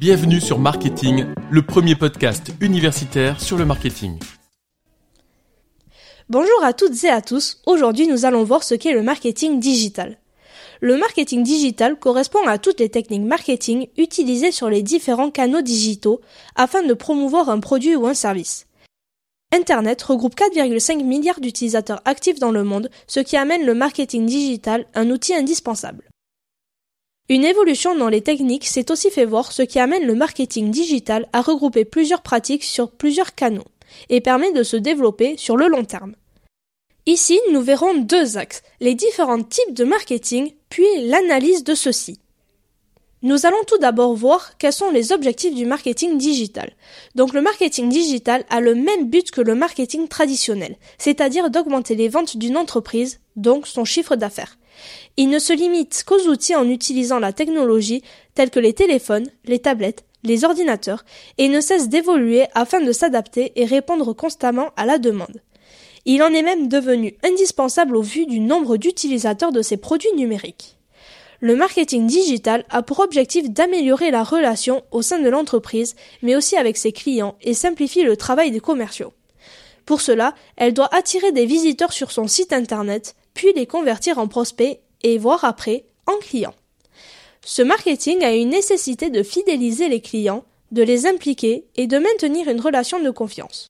Bienvenue sur Marketing, le premier podcast universitaire sur le marketing. Bonjour à toutes et à tous. Aujourd'hui, nous allons voir ce qu'est le marketing digital. Le marketing digital correspond à toutes les techniques marketing utilisées sur les différents canaux digitaux afin de promouvoir un produit ou un service. Internet regroupe 4,5 milliards d'utilisateurs actifs dans le monde, ce qui amène le marketing digital un outil indispensable. Une évolution dans les techniques s'est aussi fait voir, ce qui amène le marketing digital à regrouper plusieurs pratiques sur plusieurs canaux et permet de se développer sur le long terme. Ici, nous verrons deux axes, les différents types de marketing, puis l'analyse de ceux-ci. Nous allons tout d'abord voir quels sont les objectifs du marketing digital. Donc le marketing digital a le même but que le marketing traditionnel, c'est-à-dire d'augmenter les ventes d'une entreprise, donc son chiffre d'affaires. Il ne se limite qu'aux outils en utilisant la technologie tels que les téléphones, les tablettes, les ordinateurs, et ne cesse d'évoluer afin de s'adapter et répondre constamment à la demande. Il en est même devenu indispensable au vu du nombre d'utilisateurs de ces produits numériques. Le marketing digital a pour objectif d'améliorer la relation au sein de l'entreprise, mais aussi avec ses clients, et simplifie le travail des commerciaux. Pour cela, elle doit attirer des visiteurs sur son site internet, puis les convertir en prospects et voire après en clients. Ce marketing a une nécessité de fidéliser les clients, de les impliquer et de maintenir une relation de confiance.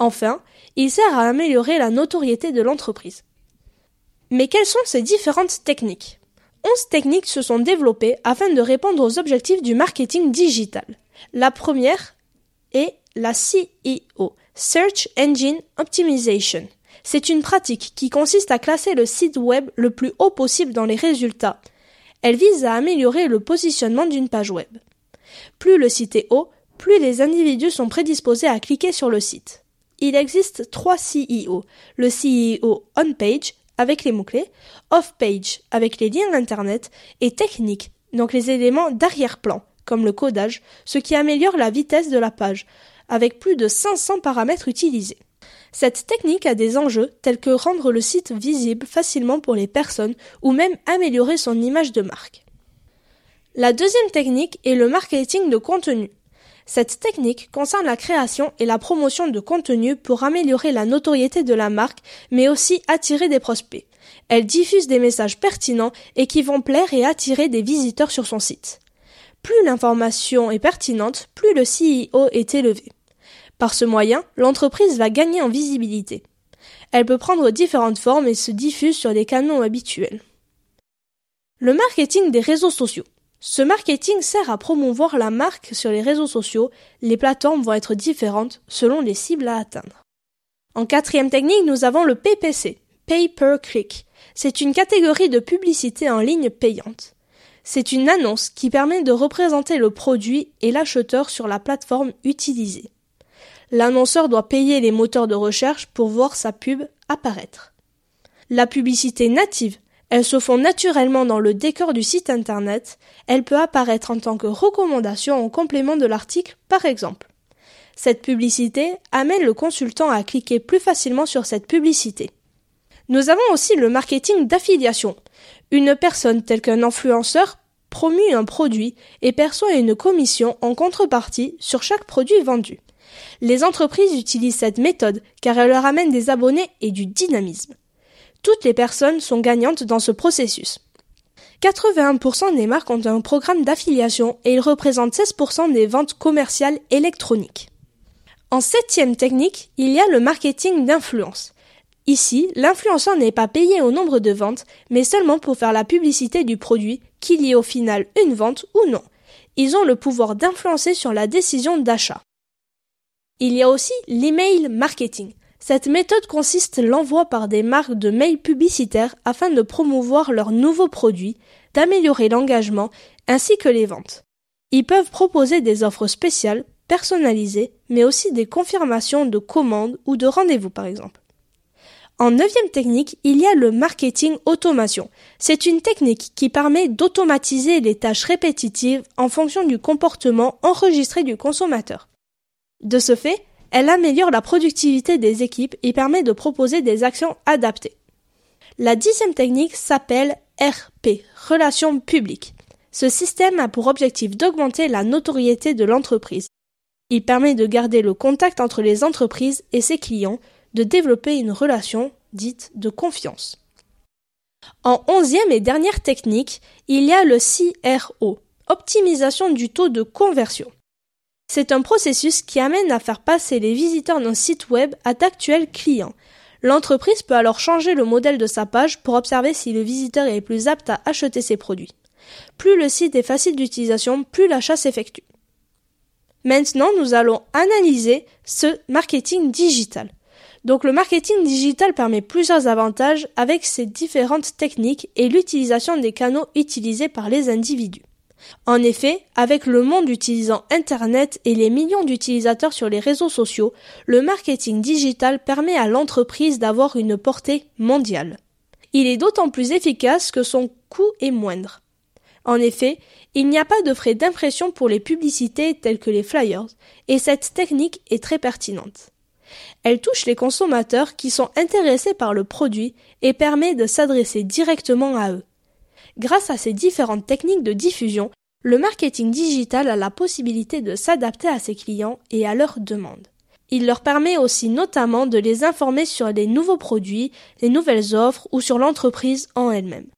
Enfin, il sert à améliorer la notoriété de l'entreprise. Mais quelles sont ces différentes techniques? Onze techniques se sont développées afin de répondre aux objectifs du marketing digital. La première est la CEO, Search Engine Optimization. C'est une pratique qui consiste à classer le site web le plus haut possible dans les résultats. Elle vise à améliorer le positionnement d'une page web. Plus le site est haut, plus les individus sont prédisposés à cliquer sur le site. Il existe trois CEO. Le CEO on-page, avec les mots-clés, off-page, avec les liens Internet, et technique, donc les éléments d'arrière-plan, comme le codage, ce qui améliore la vitesse de la page, avec plus de 500 paramètres utilisés. Cette technique a des enjeux tels que rendre le site visible facilement pour les personnes ou même améliorer son image de marque. La deuxième technique est le marketing de contenu. Cette technique concerne la création et la promotion de contenu pour améliorer la notoriété de la marque, mais aussi attirer des prospects. Elle diffuse des messages pertinents et qui vont plaire et attirer des visiteurs sur son site. Plus l'information est pertinente, plus le CEO est élevé. Par ce moyen, l'entreprise va gagner en visibilité. Elle peut prendre différentes formes et se diffuse sur les canaux habituels. Le marketing des réseaux sociaux. Ce marketing sert à promouvoir la marque sur les réseaux sociaux. Les plateformes vont être différentes selon les cibles à atteindre. En quatrième technique, nous avons le PPC, Pay Per Click. C'est une catégorie de publicité en ligne payante. C'est une annonce qui permet de représenter le produit et l'acheteur sur la plateforme utilisée l'annonceur doit payer les moteurs de recherche pour voir sa pub apparaître. La publicité native, elle se fond naturellement dans le décor du site internet, elle peut apparaître en tant que recommandation en complément de l'article par exemple. Cette publicité amène le consultant à cliquer plus facilement sur cette publicité. Nous avons aussi le marketing d'affiliation. Une personne telle qu'un influenceur promue un produit et perçoit une commission en contrepartie sur chaque produit vendu. Les entreprises utilisent cette méthode car elle leur amène des abonnés et du dynamisme. Toutes les personnes sont gagnantes dans ce processus. 81% des marques ont un programme d'affiliation et ils représentent 16% des ventes commerciales électroniques. En septième technique, il y a le marketing d'influence. Ici, l'influenceur n'est pas payé au nombre de ventes, mais seulement pour faire la publicité du produit, qu'il y ait au final une vente ou non. Ils ont le pouvoir d'influencer sur la décision d'achat. Il y a aussi l'email marketing. Cette méthode consiste l'envoi par des marques de mails publicitaires afin de promouvoir leurs nouveaux produits, d'améliorer l'engagement ainsi que les ventes. Ils peuvent proposer des offres spéciales, personnalisées, mais aussi des confirmations de commandes ou de rendez-vous par exemple. En neuvième technique, il y a le marketing automation. C'est une technique qui permet d'automatiser les tâches répétitives en fonction du comportement enregistré du consommateur. De ce fait, elle améliore la productivité des équipes et permet de proposer des actions adaptées. La dixième technique s'appelle RP, Relations publiques. Ce système a pour objectif d'augmenter la notoriété de l'entreprise. Il permet de garder le contact entre les entreprises et ses clients, de développer une relation dite de confiance. En onzième et dernière technique, il y a le CRO, optimisation du taux de conversion. C'est un processus qui amène à faire passer les visiteurs d'un site web à d'actuels clients. L'entreprise peut alors changer le modèle de sa page pour observer si le visiteur est plus apte à acheter ses produits. Plus le site est facile d'utilisation, plus l'achat s'effectue. Maintenant, nous allons analyser ce marketing digital. Donc le marketing digital permet plusieurs avantages avec ses différentes techniques et l'utilisation des canaux utilisés par les individus. En effet, avec le monde utilisant Internet et les millions d'utilisateurs sur les réseaux sociaux, le marketing digital permet à l'entreprise d'avoir une portée mondiale. Il est d'autant plus efficace que son coût est moindre. En effet, il n'y a pas de frais d'impression pour les publicités telles que les flyers, et cette technique est très pertinente. Elle touche les consommateurs qui sont intéressés par le produit et permet de s'adresser directement à eux. Grâce à ces différentes techniques de diffusion, le marketing digital a la possibilité de s'adapter à ses clients et à leurs demandes. Il leur permet aussi notamment de les informer sur les nouveaux produits, les nouvelles offres ou sur l'entreprise en elle-même.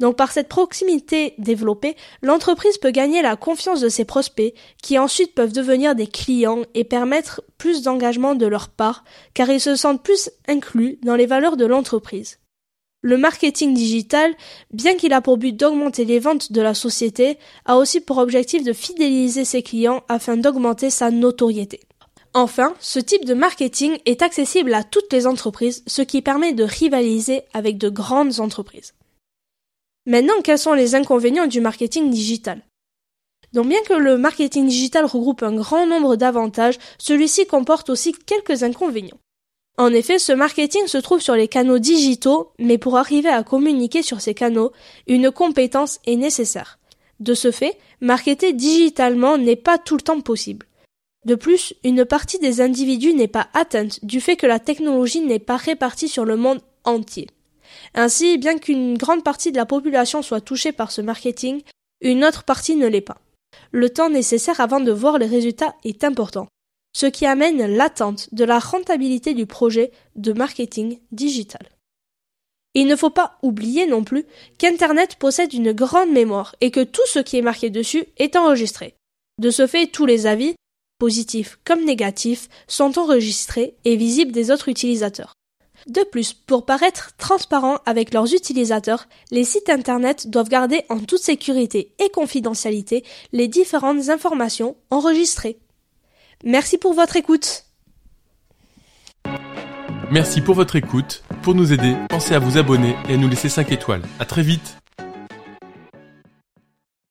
Donc par cette proximité développée, l'entreprise peut gagner la confiance de ses prospects, qui ensuite peuvent devenir des clients et permettre plus d'engagement de leur part, car ils se sentent plus inclus dans les valeurs de l'entreprise. Le marketing digital, bien qu'il a pour but d'augmenter les ventes de la société, a aussi pour objectif de fidéliser ses clients afin d'augmenter sa notoriété. Enfin, ce type de marketing est accessible à toutes les entreprises, ce qui permet de rivaliser avec de grandes entreprises. Maintenant, quels sont les inconvénients du marketing digital? Donc bien que le marketing digital regroupe un grand nombre d'avantages, celui-ci comporte aussi quelques inconvénients. En effet, ce marketing se trouve sur les canaux digitaux, mais pour arriver à communiquer sur ces canaux, une compétence est nécessaire. De ce fait, marketer digitalement n'est pas tout le temps possible. De plus, une partie des individus n'est pas atteinte du fait que la technologie n'est pas répartie sur le monde entier. Ainsi, bien qu'une grande partie de la population soit touchée par ce marketing, une autre partie ne l'est pas. Le temps nécessaire avant de voir les résultats est important, ce qui amène l'attente de la rentabilité du projet de marketing digital. Il ne faut pas oublier non plus qu'Internet possède une grande mémoire et que tout ce qui est marqué dessus est enregistré. De ce fait, tous les avis, positifs comme négatifs, sont enregistrés et visibles des autres utilisateurs. De plus, pour paraître transparents avec leurs utilisateurs, les sites Internet doivent garder en toute sécurité et confidentialité les différentes informations enregistrées. Merci pour votre écoute. Merci pour votre écoute. Pour nous aider, pensez à vous abonner et à nous laisser 5 étoiles. À très vite.